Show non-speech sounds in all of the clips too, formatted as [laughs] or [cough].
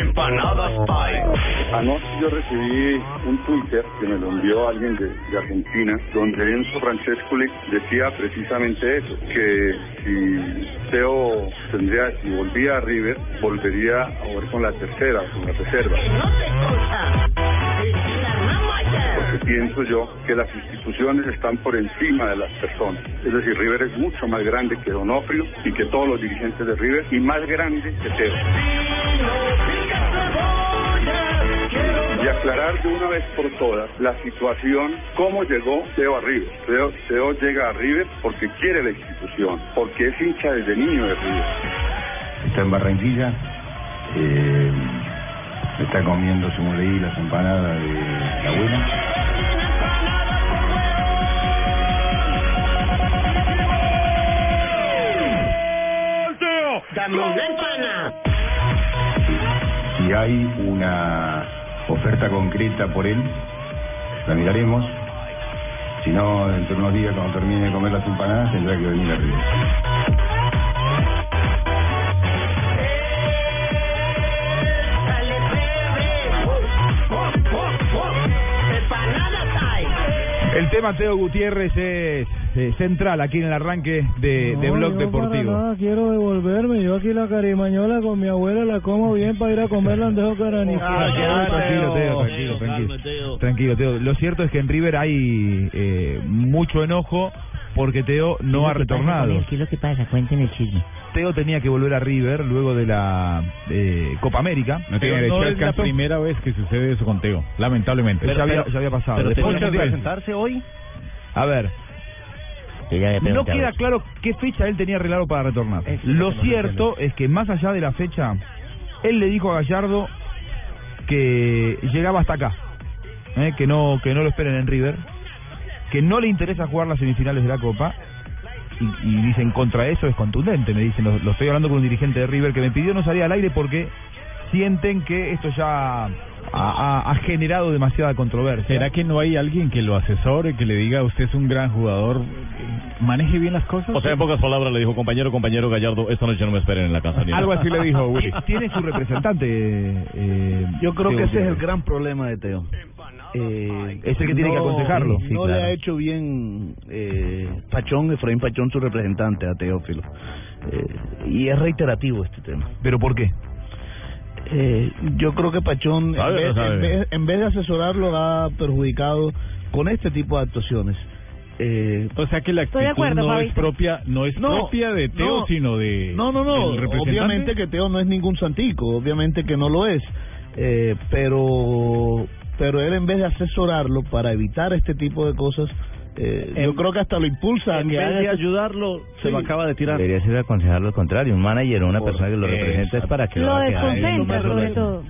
Empanadas Pie. Anoche yo recibí un Twitter que me lo envió alguien de, de Argentina, donde Enzo Francescoli decía precisamente eso, que si Teo tendría, si volvía a River, volvería a jugar con la tercera, con la reserva. Porque pienso yo que las instituciones están por encima de las personas. Es decir, River es mucho más grande que Donofrio y que todos los dirigentes de River y más grande que Teo. Y aclarar de una vez por todas la situación, cómo llegó Teo a River. Teo, llega a River porque quiere la institución, porque es hincha desde niño de River. Está en Barranquilla, eh, está comiendo, según leí, las empanadas de la abuela. ¡Dame una empana! Si hay una oferta concreta por él, la miraremos. Si no, dentro de unos días, cuando termine de comer las empanadas, tendrá que venir a River. El tema Teo Gutiérrez es eh, central aquí en el arranque de, de No, Blog yo para Deportivo. nada quiero devolverme. Yo aquí la carimañola con mi abuela la como bien para ir a comer landejo caranizo. Ah, tranquilo, Teo, tranquilo, tranquilo. Tranquilo, Teo. Lo cierto es que en River hay eh, mucho enojo porque Teo no ha retornado. ¿Qué es lo que pasa? Cuéntenme el chisme. Teo tenía que volver a River luego de la eh, Copa América. No tiene Pero derecho, es es la primera vez que sucede eso con Teo, lamentablemente. ya, había, ya había pasado. pero Después de veces. presentarse hoy. A ver, no queda claro qué fecha él tenía arreglado para retornar. Lo cierto es que más allá de la fecha, él le dijo a Gallardo que llegaba hasta acá, ¿eh? que no que no lo esperen en River, que no le interesa jugar las semifinales de la Copa. Y, y dicen contra eso es contundente, me dicen, lo, lo estoy hablando con un dirigente de River que me pidió no salir al aire porque sienten que esto ya ha, ha- ha generado demasiada controversia. ¿Será que no hay alguien que lo asesore, que le diga usted es un gran jugador, maneje bien las cosas? O sea, en pocas palabras le dijo, compañero, compañero Gallardo, esta noche no me esperen en la casa. ni nada". Algo así le dijo Willy. [laughs] Tiene su representante. eh, Yo creo Teo que ese es el gran problema de Teo. Eh, Es el que tiene que aconsejarlo. No Sí, le claro. ha hecho bien eh, Pachón, Efraín Pachón, su representante a Teófilo. Eh, y es reiterativo este tema. ¿Pero por qué? Eh, yo creo que Pachón, en ¿Sabe o no vez, en, vez, en vez de asesorarlo, lo ha perjudicado con este tipo de actuaciones. Eh, O sea que la actitud acuerdo, no es propia, no es No, propia de Teo, no, sino de No, no, no. Obviamente que Teo no es ningún santico, obviamente que no lo es. Eh, pero pero él en vez de asesorarlo para evitar este tipo de cosas, eh, yo creo que hasta lo impulsa a En que vez de este- ayudarlo, se lo acaba de tirar. Debería ser aconsejar lo contrario. Un manager o una persona que lo representa es para que Lo bien. desconcentra, sobre todo.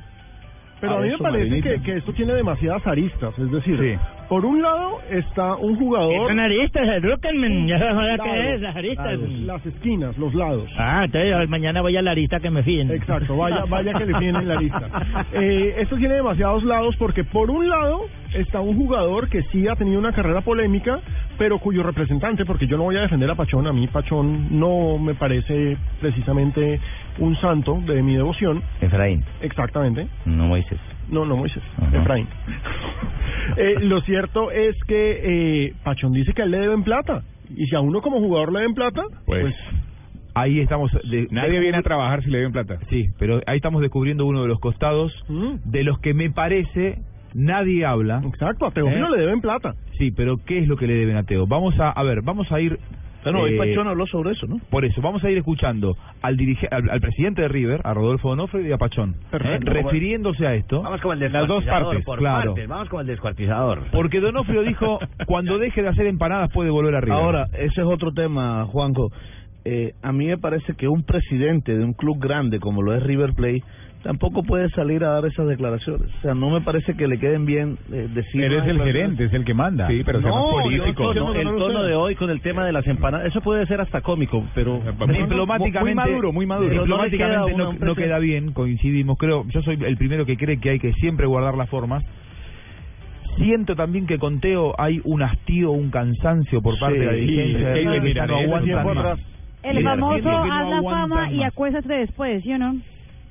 Pero a mí me parece que, que esto tiene demasiadas aristas. Es decir, por un lado está un jugador. Son aristas, edúquenme, ya lados, qué es, las aristas. lados, las esquinas, los lados. Ah, entonces mañana voy a la arista que me fíen. Exacto, vaya, vaya que le tienen la lista. [laughs] Eh, esto tiene demasiados lados porque por un lado está un jugador que sí ha tenido una carrera polémica, pero cuyo representante, porque yo no voy a defender a Pachón, a mí Pachón no me parece precisamente un santo de mi devoción, Efraín, exactamente. no Moisés. No, no Moisés, Ajá. Efraín. [laughs] Eh, lo cierto es que eh, Pachón dice que a él le deben plata. Y si a uno como jugador le deben plata, Pues, pues Ahí estamos. de- nadie viene a trabajar si le den plata. Sí, pero ahí estamos descubriendo uno de los costados mm, de los que me parece nadie habla. exacto, a Teófilo ¿Eh? le deben plata. Sí, pero ¿qué es lo que le deben a Teo? Vamos a, a ver, vamos a ir. Bueno, hoy eh, Pachón habló sobre eso, ¿no? Por eso, vamos a ir escuchando al, dirige, al, al presidente de River, a Rodolfo Donofrio y a Pachón, ¿eh? Refiriéndose a esto. Vamos con el Las dos descuartizador, partes, por claro. partes, Vamos con el descuartizador. Porque Donofrio dijo, [laughs] cuando deje de hacer empanadas puede volver a River. Ahora, ese es otro tema, Juanjo. Eh, a mí me parece que un presidente de un club grande como lo es River Plate tampoco puede salir a dar esas declaraciones. O sea, no me parece que le queden bien eh, decir... Eres unas el gerente, es el que manda. Sí, pero más político. el tono, No, no, el no, no, tono no. de hoy con el tema de las empanadas, eso puede ser hasta cómico, pero diplomáticamente Muy maduro, muy maduro. Pero no queda diplomáticamente no, no queda bien, coincidimos. Creo, yo soy el primero que cree que hay que siempre guardar las formas. Siento también que con Teo hay un hastío, un cansancio por parte de la Sí, dirigencia sí, ya no El famoso no haz la fama y acuéstate después, ¿sí o no?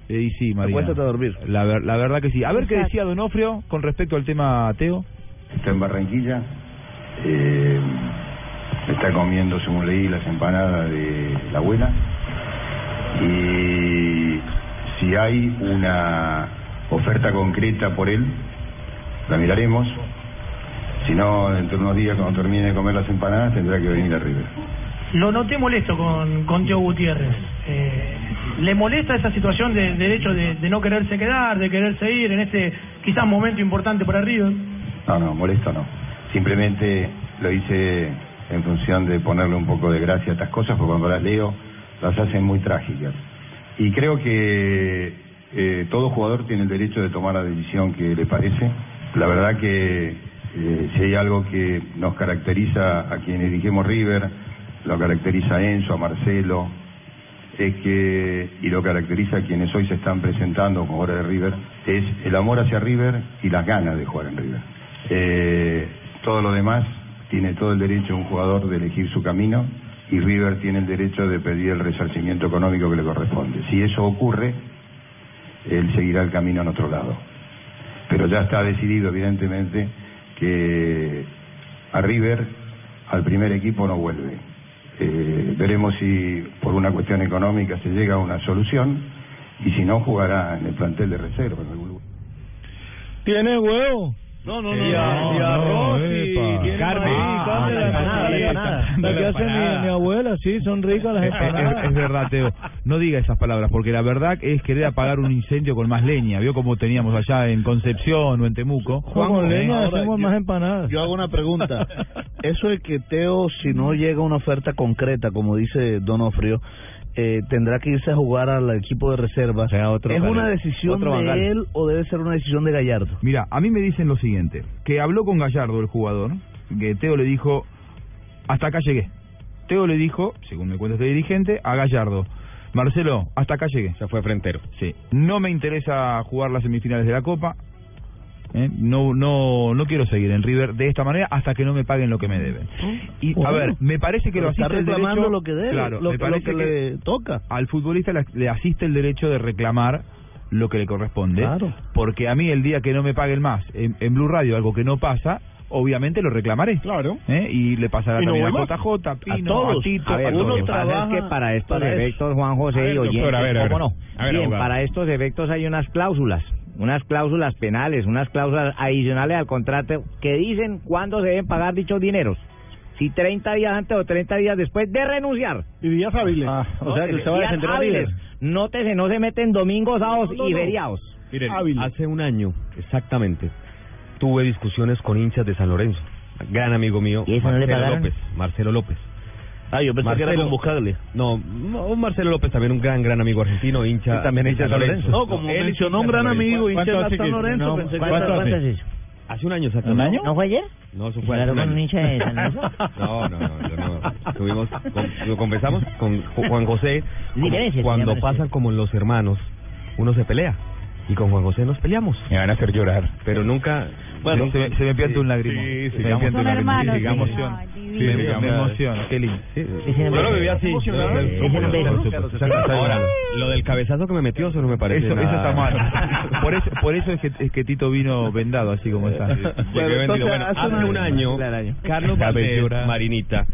Eh, y sí, María. Acuéstate a dormir. La, ver- la verdad que sí. A ver qué decía Donofrio con respecto al tema Teo. Está en Barranquilla, eh, está comiendo, según leí, las empanadas de la abuela. Y si hay una oferta concreta por él, la miraremos. Si no, dentro de unos días, cuando termine de comer las empanadas, tendrá que venir a River. Lo noté molesto con, con Teo Gutiérrez. Eh, ¿Le molesta esa situación de, de hecho de, de no quererse quedar, de quererse ir en este quizás momento importante para River? No, no, molesto no. Simplemente lo hice en función de ponerle un poco de gracia a estas cosas, porque cuando las leo las hacen muy trágicas. Y creo que eh, todo jugador tiene el derecho de tomar la decisión que le parece. La verdad que eh, si hay algo que nos caracteriza a quienes dirigimos River, lo caracteriza a Enzo, a Marcelo, es que, y lo caracteriza a quienes hoy se están presentando como jugadores de River, es el amor hacia River y las ganas de jugar en River. Eh, todo lo demás tiene todo el derecho un jugador de elegir su camino y River tiene el derecho de pedir el resarcimiento económico que le corresponde. Si eso ocurre, él seguirá el camino en otro lado. Pero ya está decidido, evidentemente, que a River, al primer equipo, no vuelve. Eh, veremos si por una cuestión económica se llega a una solución y si no, jugará en el plantel de reserva. en algún lugar. ¿Tiene huevo? No, no, Y, a- y arroz y Carne. Ah, carne, la la empanada, la empanada. empanada. La que La hace mi, abuela, sí, son ricas las empanadas. es verdad, Teo. No diga esas palabras, porque la verdad es querer apagar un incendio con más leña. ¿Vio como teníamos allá en Concepción o en Temuco? Con leña hacemos más empanadas. Yo hago una pregunta. [laughs] Eso es que Teo, si no llega una oferta concreta, como dice Donofrio, eh, tendrá que irse a jugar al equipo de reserva. otro ¿Es una decisión Otro de Bangal. él o debe ser una decisión de Gallardo? Mira, a mí me dicen lo siguiente, que habló con Gallardo, el jugador, que Teo le dijo, hasta acá llegué. Teo le dijo, según me cuenta este dirigente, a Gallardo, Marcelo, hasta acá llegué. Se fue frentero. Sí, no me interesa jugar las semifinales de la Copa, ¿eh? no no no quiero seguir en River de esta manera hasta que no me paguen lo que me deben. Y a ver, me parece que lo está asiste el reclamando derecho, lo que debe, claro, lo me lo parece que le toca. Al futbolista le, le asiste el derecho de reclamar lo que le corresponde, Claro. porque a mí el día que no me paguen más en, en Blue Radio algo que no pasa, obviamente lo reclamaré. Claro. ¿eh? Y le pasará Y no también a. JJ, A Pino, todos. a Tito, A ver, a lo todos. que pasa es que para estos para eso. efectos, Juan A José ver, y doctor, oyentes, a ver, a ver. ¿cómo no? A ver, Bien, para estos efectos hay unas cláusulas, unas cláusulas penales, unas cláusulas adicionales al contrato que dicen cuándo se deben pagar dichos dineros. Si 30 días antes o 30 días después de renunciar. Y días hábiles. o sea que usted va a Días defender hábiles. Nótese, no se meten domingos, sábados No, no, y no. feriados. Miren, Hábil. Hace un año, exactamente, tuve discusiones con hinchas de San Lorenzo. Gran amigo mío, ¿Y eso no le Marcelo? López. Marcelo López. Ah, yo pensé que era Marcelo- con Buscaglia. No, no, Marcelo López también un gran, gran amigo argentino, hincha. Y también hincha de San Lorenzo. No, como él mencionó un hincha de gran San Lorenzo. amigo, hincha ¿Cuánto de hace San Lorenzo, no, pensé que ¿cuánto era- hace? ¿Cuánto es eso? Hace un año. ¿Un año? ¿No fue ayer? No, eso fue hace Claro, un con un año. hincha de San Lorenzo. [laughs] No, no, no, yo no. Tuvimos, con- lo conversamos con Ju- Juan José. Cuando pasan como los hermanos, uno se pelea. Y con Juan José nos peleamos. Me van a hacer llorar. Pero nunca. Bueno, se, me- se me pianta un lágrimo. sí, se sí, me Son un lágrimo. hermanos, Sí, sí. me Sí, me, me emociona, qué lindo. Lo beso. viví así. Ahora, lo del cabezazo que me metió, eso no me parece. Eso, eso nada- está mal. [laughs] Por eso, por eso es, que, es que Tito vino vendado así como está. Entonces, Bueno, hace un año, Carlos Valdés. Marinita,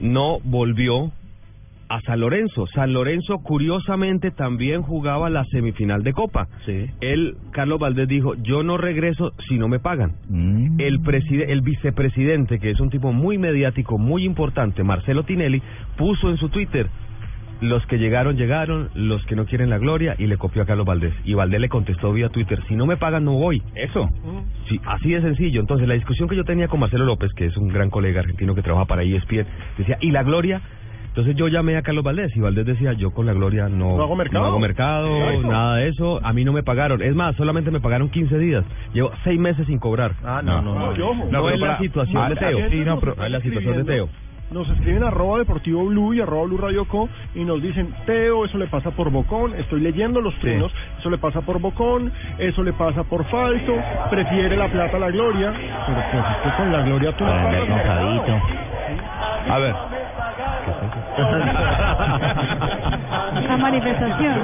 no volvió a San Lorenzo. San Lorenzo, curiosamente, también jugaba la semifinal de Copa. Sí. Él, Carlos Valdés, dijo, yo no regreso si no me pagan. Mm. El, preside- el vicepresidente, que es un tipo muy mediático, muy importante, Marcelo Tinelli, puso en su Twitter, los que llegaron, llegaron, los que no quieren la gloria, y le copió a Carlos Valdés. Y Valdés le contestó vía Twitter, si no me pagan, no voy. Eso. Sí, así de sencillo. Entonces, la discusión que yo tenía con Marcelo López, que es un gran colega argentino que trabaja para ESPN, decía, ¿y la gloria? Entonces yo llamé a Carlos Valdés y Valdés decía, yo con la gloria no, ¿No hago mercado? no hago mercado, nada de eso, a mí no me pagaron. Es más, solamente me pagaron 15 días. Llevo seis meses sin cobrar. Ah, no, no, no. No, yo. No, pero es la situación ah, de Teo. sí, no, pero- No es la situación de Teo. Nos escriben arroba deportivo blue y arroba blue radio co y nos dicen, Teo, eso le pasa por bocón, estoy leyendo los trinos, eso le pasa por bocón, eso le pasa por falso, prefiere la plata a la gloria, pero pues es que con la gloria tú no Para andar pagas con mercado. Fabito. A ver. La manifestación.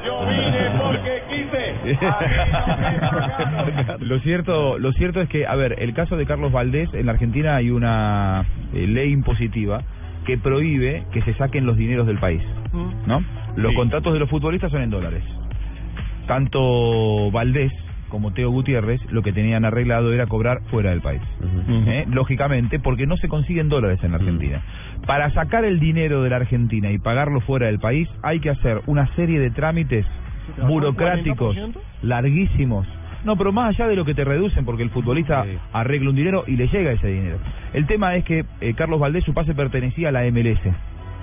[laughs] lo cierto lo cierto es que a ver el caso de Carlos Valdés en la Argentina hay una eh, ley impositiva que prohíbe que se saquen los dineros del país no los Sí. contratos de los futbolistas son en dólares tanto Valdés como Teo Gutiérrez lo que tenían arreglado era cobrar fuera del país ¿eh? lógicamente porque no se consiguen dólares en la Argentina para sacar el dinero de la Argentina y pagarlo fuera del país hay que hacer una serie de trámites burocráticos 40%? larguísimos. No, pero más allá de lo que te reducen, porque el futbolista arregla un dinero y le llega ese dinero. El tema es que eh, Carlos Valdés, su pase pertenecía a la MLS.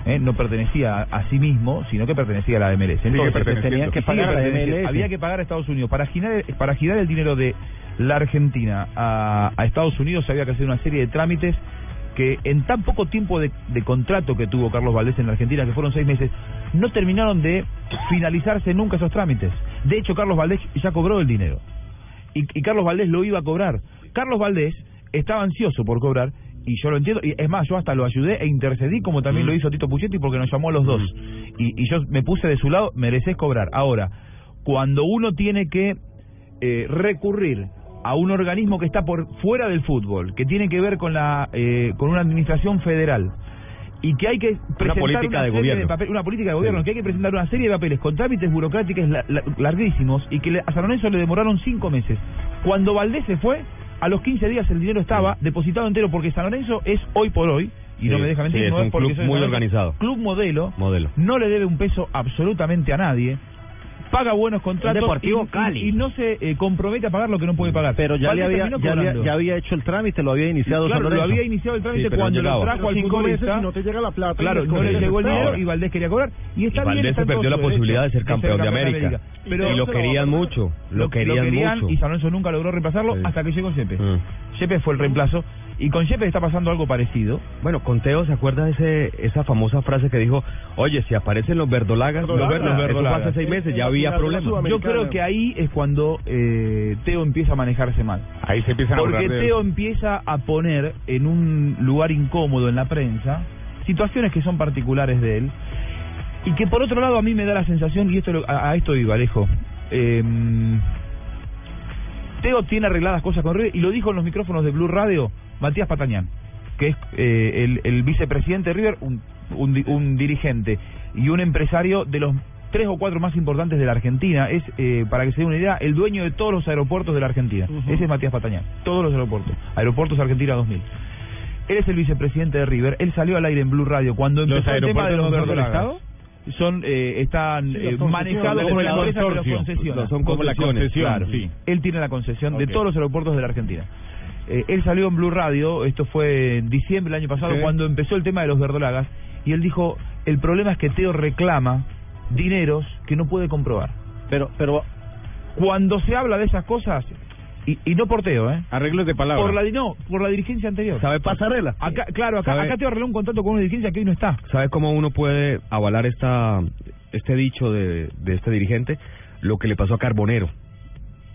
¿Eh? No pertenecía a, a sí mismo, sino que pertenecía a la MLS. Entonces, que pagar a la. MLS. Había que pagar a Estados Unidos. Para girar, para girar el dinero de la Argentina a, a Estados Unidos había que hacer una serie de trámites que en tan poco tiempo de, de contrato que tuvo Carlos Valdés en la Argentina, que fueron seis meses, no terminaron de finalizarse nunca esos trámites. De hecho, Carlos Valdés ya cobró el dinero. Y, y Carlos Valdés lo iba a cobrar. Carlos Valdés estaba ansioso por cobrar, y yo lo entiendo, y es más, yo hasta lo ayudé e intercedí, como también lo hizo Tito Puchetti, porque nos llamó a los dos. Y, y yo me puse de su lado, mereces cobrar. Ahora, cuando uno tiene que eh, recurrir a un organismo que está por fuera del fútbol, que tiene que ver con la eh, con una administración federal y que hay que presentar política de gobierno. papel- una política de gobierno, que hay que presentar una serie de papeles con trámites burocráticos la- la- larguísimos y que a San Lorenzo le demoraron cinco meses. Cuando Valdés se fue, a los 15 días el dinero estaba depositado entero porque San Lorenzo es hoy por hoy, y no me deja mentir, sí, es no un es porque club soy muy organizado. Club modelo, Modelo. no le debe un peso absolutamente a nadie, paga buenos contratos Deportivo y, y- Cali. y no se eh, compromete a pagar lo que no puede pagar. Pero ya le había, ya, ya había hecho el trámite, lo había iniciado Claro, San lo había iniciado el trámite Sí, cuando lo llegaba. trajo al cinco meses futbolista. y no te llega la plata. y Claro, no le llegó el dinero y Valdés quería cobrar. Y está Y bien, Valdés está se perdió la posibilidad de ser campeón de América. Pero y lo querían mucho, lo querían mucho. y San Lorenzo nunca logró reemplazarlo hasta que llegó Yepes. Mm. Yepes fue el reemplazo y con Yepes está pasando algo parecido. Bueno, con Teo, ¿se acuerda de ese, esa famosa frase que dijo, oye, si aparecen los verdolagas, los Verdolagas. Eso hace seis meses, ya había problemas. Yo creo que ahí es cuando eh, Teo empieza a manejarse mal. Ahí se empiezan a Porque burlar de. Teo empieza a poner en un lugar incómodo en la prensa situaciones que son particulares de él y que por otro lado a mí me da la sensación, y esto a, a esto iba, Alejo, eh, Teo tiene arregladas cosas con River y lo dijo en los micrófonos de Blue Radio Matías Patañán, que es eh, el, el vicepresidente de River, un, un, un dirigente y un empresario de los tres o cuatro más importantes de la Argentina. Es, eh, para que se dé una idea, el dueño de todos los aeropuertos de la Argentina. Ese es Matías Patañán. Todos los aeropuertos. Aeropuertos Argentina 2000. Él es el vicepresidente de River. Él salió al aire en Blue Radio cuando ¿Los empezó el tema de los aeropuertos no del verdolagas. Son, eh, están Sí, eh, manejados como la los concesiona. Son como la concesión, claro. sí. Él tiene la concesión de todos los aeropuertos de la Argentina. Eh, él salió en Blue Radio, esto fue en diciembre del año pasado, cuando empezó el tema de los verdolagas, y él dijo, el problema es que Teo reclama dineros que no puede comprobar. Pero, pero Cuando se habla de esas cosas, y, y no por Teo, ¿eh? Arreglos de palabra. Por la, no, por la dirigencia anterior. ¿Sabe pasarela? Acá, claro, acá, ¿Sabe? acá Teo arregló un contrato con una dirigencia que hoy no está. ¿Sabe cómo uno puede avalar esta este dicho de, de este dirigente? Lo que le pasó a Carbonero.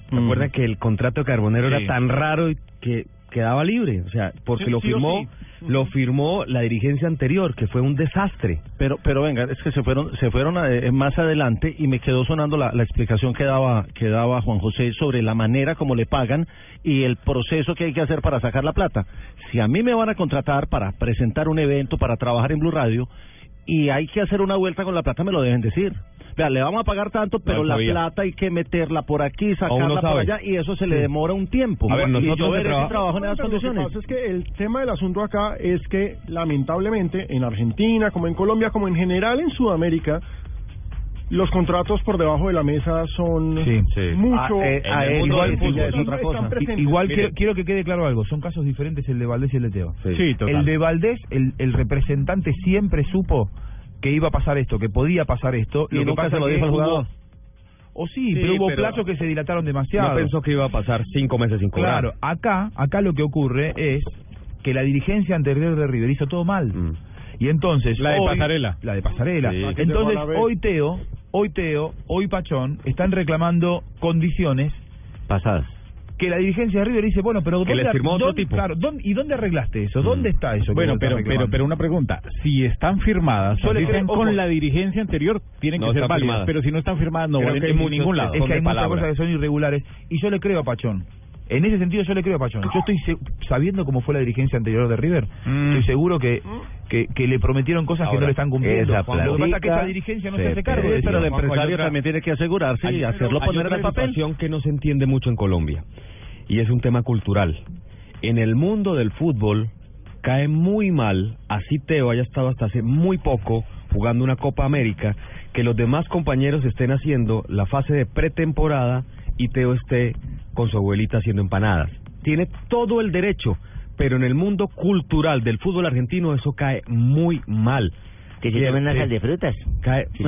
¿Se Mm. acuerdan que el contrato de Carbonero Sí. era tan raro que quedaba libre? O sea, porque Sí, lo sí firmó sí. lo firmó la dirigencia anterior, que fue un desastre. Pero, pero venga, es que se fueron, se fueron eh, más adelante y me quedó sonando la, la explicación que daba, que daba Juan José sobre la manera como le pagan y el proceso que hay que hacer para sacar la plata. Si a mí me van a contratar para presentar un evento, para trabajar en Blue Radio y hay que hacer una vuelta con la plata, me lo deben decir. Vea, le vamos a pagar tanto, pero No la sabía. plata hay que meterla por aquí, sacarla por allá y eso se le demora un tiempo. A ver, y nosotros yo que veré traba- trabajo en esas Lo que condiciones. pasa es que el tema del asunto acá es que lamentablemente en Argentina, como en Colombia, como en general en Sudamérica, los contratos por debajo de la mesa son mucho Ah, eh, a él igual, sí, sí, ya es otra cosa. están presentes. Igual quiero, quiero que quede claro algo, son casos diferentes el de Valdés y el de Teo. Sí, total. El de Valdés, el, el representante siempre supo que iba a pasar esto, que podía pasar esto. Y lo que pasa se lo que dijo al hubo- jugador. O sí, Sí, pero hubo pero- plazos que se dilataron demasiado. No pensó que iba a pasar cinco meses sin cobrar. Claro, acá, acá lo que ocurre es que la dirigencia anterior de River hizo todo mal. Mm. Y entonces La de hoy- Pasarela. la de pasarela. Sí. Que Entonces hoy Teo, hoy Teo, hoy Pachón están reclamando condiciones Pasadas. Que la dirigencia de River dice, bueno, pero Que ¿dónde, les firmó otro dónde- tipo. Claro, ¿dónde- ¿y dónde arreglaste eso? ¿Dónde está eso? que Bueno, pero, pero, pero una pregunta. Si están firmadas, Yo dicen creo- con la dirigencia anterior, tienen No que ser válidas. firmadas. Pero si no están firmadas, no Creo valen que en ningún que lado. es que hay muchas cosas que son irregulares y yo le creo a Pachón. En ese sentido yo le creo a Pachón. Yo estoy se- sabiendo cómo fue la dirigencia anterior de River. Mm. Estoy seguro que, que, que le prometieron cosas que no le están cumpliendo. esa Lo que pasa es que esa dirigencia no se se hace cargo de pierde. eso. Pero el empresario otra- también tiene que asegurarse y hacerlo hay poner en el papel. que no se entiende mucho en Colombia y es un tema cultural. En el mundo del fútbol cae muy mal, así Teo haya estado hasta hace muy poco jugando una Copa América, que los demás compañeros estén haciendo la fase de pretemporada y Teo esté con su abuelita haciendo empanadas. Tiene todo el derecho, pero en el mundo cultural del fútbol argentino eso cae muy mal. Que se una sí. sal de frutas. Cae. Sí,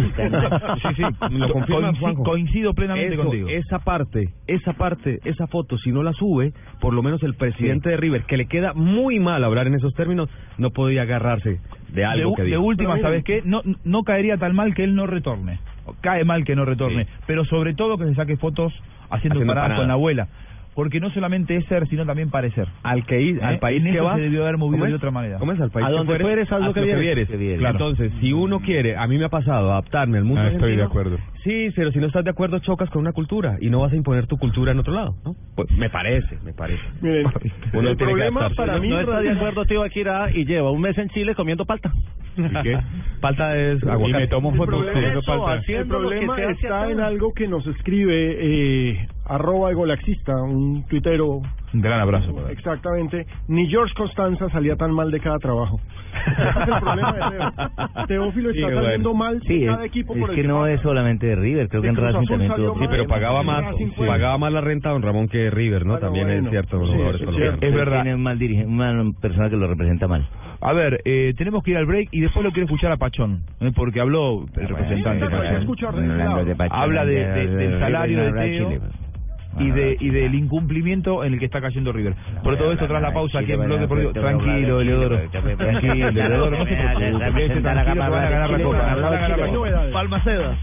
sí, [laughs] lo confirma Juanjo. coincido plenamente Eso, contigo. Esa parte, esa parte, esa foto, si no la sube, por lo menos el presidente de River, que le queda muy mal hablar en esos términos, no podía agarrarse de algo de, que de última, ¿sabes qué? No, no caería tan mal que él no retorne. Cae mal que no retorne. Sí. Pero sobre todo que se saque fotos haciendo Haciendo paradas con la abuela. Porque no solamente es ser, sino también parecer. Al que ir, ¿Eh? al país En que eso va, se debió haber movido de otra manera. ¿Cómo es? Al país A que donde fueres, haz lo que vieres. Claro. Entonces, si uno quiere, a mí me ha pasado adaptarme al mundo Ah, estoy de acuerdo. Sí, pero si no estás de acuerdo, chocas con una cultura y no vas a imponer tu cultura en otro lado, ¿no? Pues me parece, me parece. Miren, Uno el tiene que problema para no, mí no está de acuerdo tío Akira y lleva un mes en Chile comiendo palta. ¿Y qué? [laughs] Falta es Y aguacate. me tomo El fotos problema- comiendo Eso, palta. haciendo El que problema está en algo que nos escribe eh, arroba egolaxista, un tuitero. Un gran abrazo. para. Exactamente. Ni George Constanza salía tan mal de cada trabajo. Ese es el problema de Teo. [laughs] Teófilo está Sí, bueno. saliendo mal Sí, de es, cada equipo es por el que no pasa. es solamente de River, creo De que en Racing también tuvo... Sí, pero pagaba Sí, más, fue- pagaba más la renta don Ramón que River, ¿no? Bueno, También bueno. es cierto, los Sí, jugadores es. Es verdad. Tiene un mal persona que lo representa mal. A ver, eh, tenemos que ir al break y después lo quiero escuchar a Pachón, ¿eh? porque habló el representante. Pachón. Habla de- de- del salario de Teo. Pues. y de y del incumplimiento en el que está cayendo River. Por todo esto, tras la pausa aquí en bueno, Deportivo. Tranquilo, Eleodoro. Tranquilo, Eleodoro, no se preocupe. Van a ganar la copa. pero van a ganar la Chile, copa. Novedades. Palmaceda.